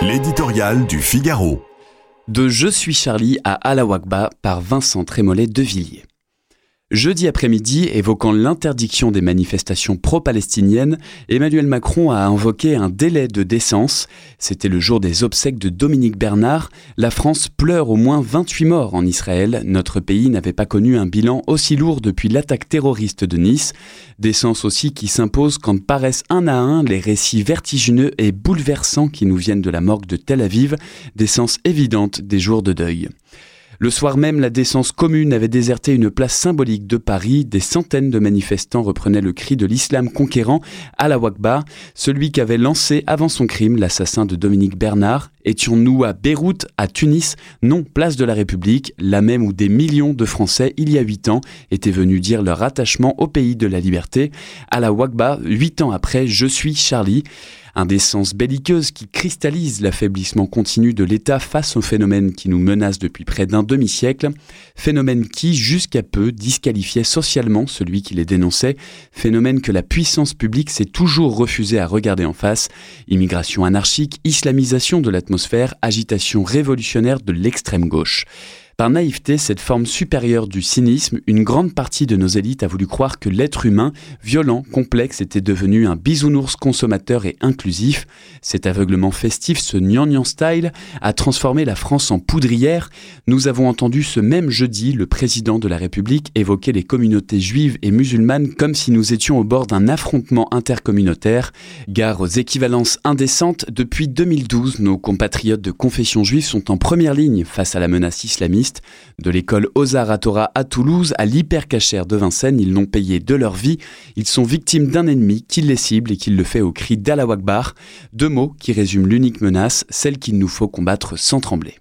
L'éditorial du Figaro. De Je suis Charlie à Alawakba par Vincent Trémollet de Villiers. Jeudi après-midi, évoquant l'interdiction des manifestations pro-palestiniennes, Emmanuel Macron a invoqué un délai de décence. C'était le jour des obsèques de Dominique Bernard. La France pleure au moins 28 morts en Israël. Notre pays n'avait pas connu un bilan aussi lourd depuis l'attaque terroriste de Nice. Décence aussi qui s'impose quand paraissent un à un les récits vertigineux et bouleversants qui nous viennent de la morgue de Tel Aviv. Décence évidente des jours de deuil. Le soir même, la décence commune avait déserté une place symbolique de Paris. Des centaines de manifestants reprenaient le cri de l'islam conquérant à la Wakba, celui qu'avait lancé avant son crime l'assassin de Dominique Bernard. Étions-nous à Beyrouth, à Tunis? Non, place de la République, la même où des millions de Français, il y a huit ans, étaient venus dire leur attachement au pays de la liberté. À la Wakba, huit ans après, je suis Charlie. Indécence belliqueuse qui cristallise l'affaiblissement continu de l'État face au phénomène qui nous menace depuis près d'un demi-siècle, phénomène qui, jusqu'à peu, disqualifiait socialement celui qui les dénonçait, phénomène que la puissance publique s'est toujours refusée à regarder en face, immigration anarchique, islamisation de l'atmosphère, agitation révolutionnaire de l'extrême gauche. Par naïveté, cette forme supérieure du cynisme, une grande partie de nos élites a voulu croire que l'être humain, violent, complexe, était devenu un bisounours consommateur et inclusif. Cet aveuglement festif, ce gnangnan style, a transformé la France en poudrière. Nous avons entendu ce même jeudi le président de la République évoquer les communautés juives et musulmanes comme si nous étions au bord d'un affrontement intercommunautaire. Gare aux équivalences indécentes, depuis 2012, nos compatriotes de confession juive sont en première ligne face à la menace islamiste de l'école Ozar Torah à Toulouse à l'hypercachère de Vincennes, ils l'ont payé de leur vie. Ils sont victimes d'un ennemi qui les cible et qui le fait au cri d'Allah Deux mots qui résument l'unique menace, celle qu'il nous faut combattre sans trembler.